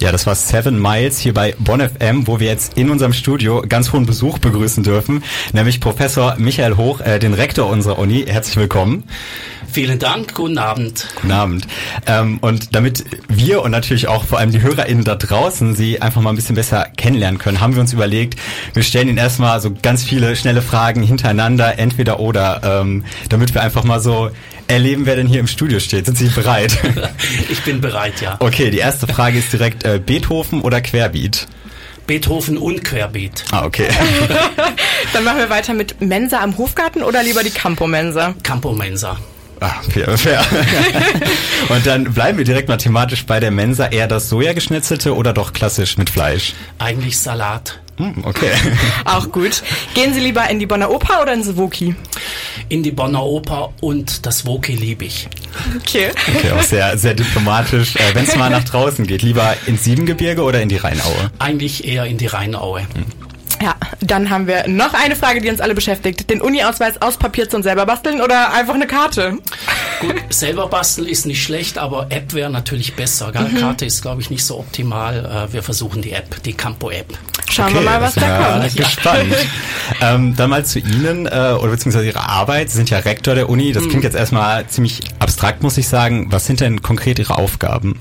Ja, das war Seven Miles hier bei Bonn FM, wo wir jetzt in unserem Studio ganz hohen Besuch begrüßen dürfen, nämlich Professor Michael Hoch, äh, den Rektor unserer Uni. Herzlich willkommen. Vielen Dank, guten Abend. Guten Abend. Ähm, und damit wir und natürlich auch vor allem die HörerInnen da draußen Sie einfach mal ein bisschen besser kennenlernen können, haben wir uns überlegt, wir stellen Ihnen erstmal so ganz viele schnelle Fragen hintereinander, entweder oder, ähm, damit wir einfach mal so erleben, wer denn hier im Studio steht. Sind Sie bereit? Ich bin bereit, ja. Okay, die erste Frage ist direkt äh, Beethoven oder Querbeat? Beethoven und Querbeat. Ah, okay. Dann machen wir weiter mit Mensa am Hofgarten oder lieber die Campo-Mensa? Campo-Mensa. Ah, fair, fair. Und dann bleiben wir direkt mathematisch bei der Mensa. Eher das Sojageschnetzelte oder doch klassisch mit Fleisch? Eigentlich Salat. Hm, okay. Auch gut. Gehen Sie lieber in die Bonner Oper oder ins Woki? In die Bonner Oper und das Woki liebe ich. Okay. Okay, auch sehr, sehr diplomatisch. Äh, Wenn es mal nach draußen geht, lieber ins Siebengebirge oder in die Rheinaue? Eigentlich eher in die Rheinaue. Hm. Ja, dann haben wir noch eine Frage, die uns alle beschäftigt. Den Uni-Ausweis aus Papier zum selber basteln oder einfach eine Karte? Gut, selber basteln ist nicht schlecht, aber App wäre natürlich besser. Mhm. Karte ist, glaube ich, nicht so optimal. Äh, wir versuchen die App, die Campo-App. Schauen okay, wir mal, was da kommt. Gespannt. ähm, dann mal zu Ihnen äh, oder beziehungsweise Ihrer Arbeit. Sie sind ja Rektor der Uni. Das mhm. klingt jetzt erstmal ziemlich abstrakt, muss ich sagen. Was sind denn konkret Ihre Aufgaben?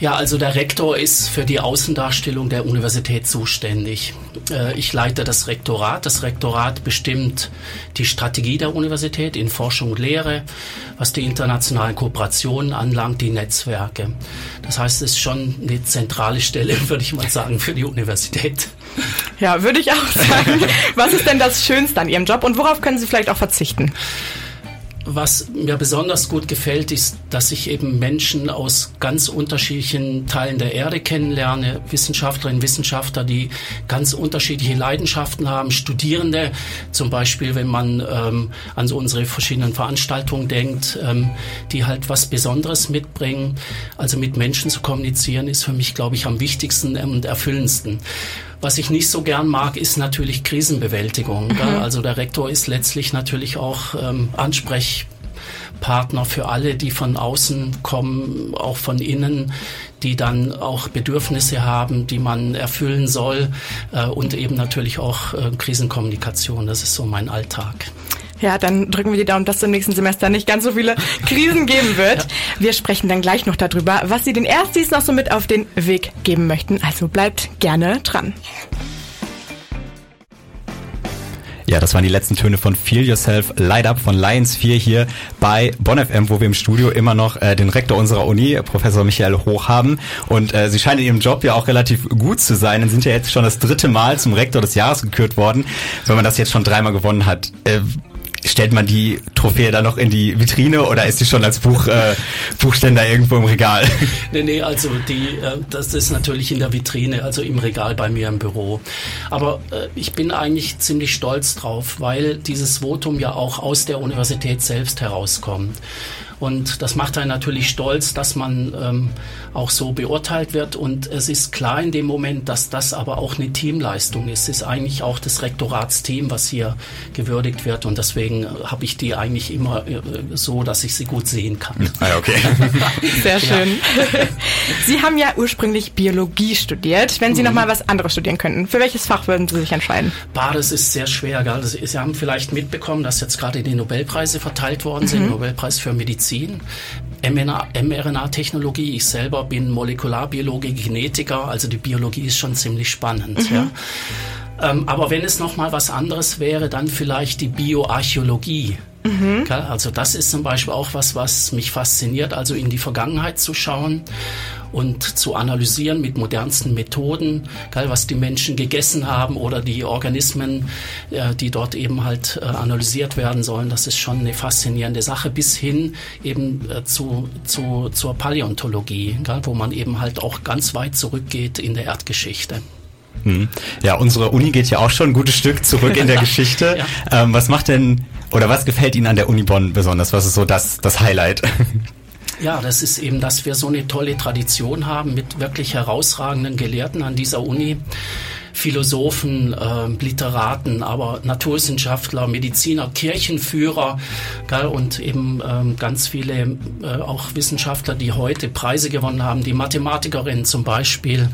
Ja, also der Rektor ist für die Außendarstellung der Universität zuständig. Äh, ich leite das Rektorat. Das Rektorat bestimmt die Strategie der Universität in Forschung und Lehre, was die internationalen Kooperationen anlangt, die Netzwerke. Das heißt, es ist schon eine zentrale Stelle, würde ich mal sagen, für die Universität. Ja, würde ich auch sagen. Was ist denn das Schönste an Ihrem Job und worauf können Sie vielleicht auch verzichten? Was mir besonders gut gefällt, ist, dass ich eben Menschen aus ganz unterschiedlichen Teilen der Erde kennenlerne, Wissenschaftlerinnen, Wissenschaftler, die ganz unterschiedliche Leidenschaften haben, Studierende, zum Beispiel, wenn man ähm, an so unsere verschiedenen Veranstaltungen denkt, ähm, die halt was Besonderes mitbringen. Also mit Menschen zu kommunizieren, ist für mich, glaube ich, am wichtigsten und erfüllendsten. Was ich nicht so gern mag, ist natürlich Krisenbewältigung. Mhm. Also der Rektor ist letztlich natürlich auch ähm, Ansprechpartner für alle, die von außen kommen, auch von innen, die dann auch Bedürfnisse haben, die man erfüllen soll äh, und eben natürlich auch äh, Krisenkommunikation. Das ist so mein Alltag. Ja, dann drücken wir die Daumen, dass es im nächsten Semester nicht ganz so viele Krisen geben wird. Wir sprechen dann gleich noch darüber, was Sie den Erstis noch so mit auf den Weg geben möchten. Also bleibt gerne dran. Ja, das waren die letzten Töne von Feel Yourself Light Up von Lions 4 hier bei Bonn FM, wo wir im Studio immer noch äh, den Rektor unserer Uni, Professor Michael Hoch haben. Und äh, Sie scheinen in Ihrem Job ja auch relativ gut zu sein. Sie sind ja jetzt schon das dritte Mal zum Rektor des Jahres gekürt worden. Wenn man das jetzt schon dreimal gewonnen hat, äh, stellt man die Trophäe dann noch in die Vitrine oder ist die schon als Buch, äh, Buchständer irgendwo im Regal? Nee, nee, also die, äh, das ist natürlich in der Vitrine, also im Regal bei mir im Büro. Aber äh, ich bin eigentlich ziemlich stolz drauf, weil dieses Votum ja auch aus der Universität selbst herauskommt. Und das macht einen natürlich stolz, dass man ähm, auch so beurteilt wird. Und es ist klar in dem Moment, dass das aber auch eine Teamleistung ist. Es ist eigentlich auch das Rektoratsteam, was hier gewürdigt wird. Und deswegen habe ich die eigentlich immer äh, so, dass ich sie gut sehen kann. Ah, okay. Sehr schön. Ja. Sie haben ja ursprünglich Biologie studiert. Wenn Sie mhm. noch mal was anderes studieren könnten, für welches Fach würden Sie sich entscheiden? Bah, das ist sehr schwer. Gell? Sie haben vielleicht mitbekommen, dass jetzt gerade die Nobelpreise verteilt worden sind. Mhm. Nobelpreis für Medizin Medizin, mRNA-Technologie. Ich selber bin Molekularbiologe, Genetiker, also die Biologie ist schon ziemlich spannend. Mhm. Ja. Ähm, aber wenn es noch mal was anderes wäre, dann vielleicht die Bioarchäologie. Mhm. Also das ist zum Beispiel auch was, was mich fasziniert, also in die Vergangenheit zu schauen und zu analysieren mit modernsten Methoden, was die Menschen gegessen haben oder die Organismen, äh, die dort eben halt äh, analysiert werden sollen. Das ist schon eine faszinierende Sache bis hin eben äh, zu, zu, zur Paläontologie, wo man eben halt auch ganz weit zurückgeht in der Erdgeschichte. Hm. Ja, unsere Uni geht ja auch schon ein gutes Stück zurück in der Geschichte. ja. ähm, was macht denn oder was gefällt Ihnen an der Uni Bonn besonders? Was ist so das, das Highlight? Ja, das ist eben, dass wir so eine tolle Tradition haben mit wirklich herausragenden Gelehrten an dieser Uni Philosophen, äh, Literaten, aber Naturwissenschaftler, Mediziner, Kirchenführer gell, und eben ähm, ganz viele äh, auch Wissenschaftler, die heute Preise gewonnen haben. Die Mathematikerin zum Beispiel,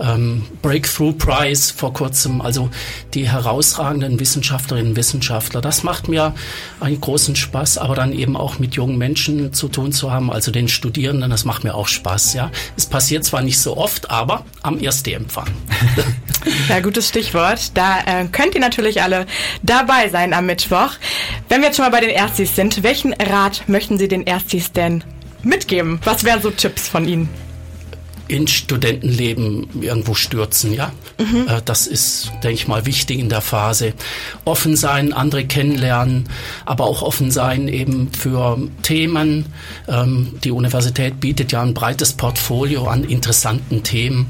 ähm, Breakthrough Prize vor kurzem, also die herausragenden Wissenschaftlerinnen und Wissenschaftler. Das macht mir einen großen Spaß, aber dann eben auch mit jungen Menschen zu tun zu haben, also den Studierenden, das macht mir auch Spaß. Ja, Es passiert zwar nicht so oft, aber am ersten Empfang. Ja, gutes Stichwort. Da äh, könnt ihr natürlich alle dabei sein am Mittwoch. Wenn wir jetzt schon mal bei den Erstis sind, welchen Rat möchten Sie den Erstis denn mitgeben? Was wären so Tipps von Ihnen? In Studentenleben irgendwo stürzen, ja. Mhm. Das ist, denke ich mal, wichtig in der Phase. Offen sein, andere kennenlernen, aber auch offen sein eben für Themen. Ähm, die Universität bietet ja ein breites Portfolio an interessanten Themen.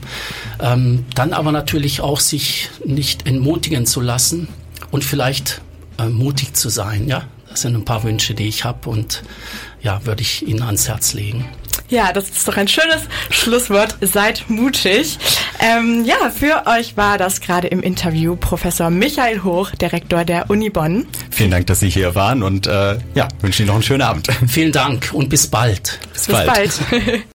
Ähm, dann aber natürlich auch sich nicht entmutigen zu lassen und vielleicht äh, mutig zu sein, ja. Das sind ein paar Wünsche, die ich habe und ja, würde ich Ihnen ans Herz legen. Ja, das ist doch ein schönes Schlusswort. Seid mutig. Ähm, ja, für euch war das gerade im Interview Professor Michael Hoch, Direktor der Uni Bonn. Vielen Dank, dass Sie hier waren und äh, ja, wünsche Ihnen noch einen schönen Abend. Vielen Dank und bis bald. Bis, bis bald. bald.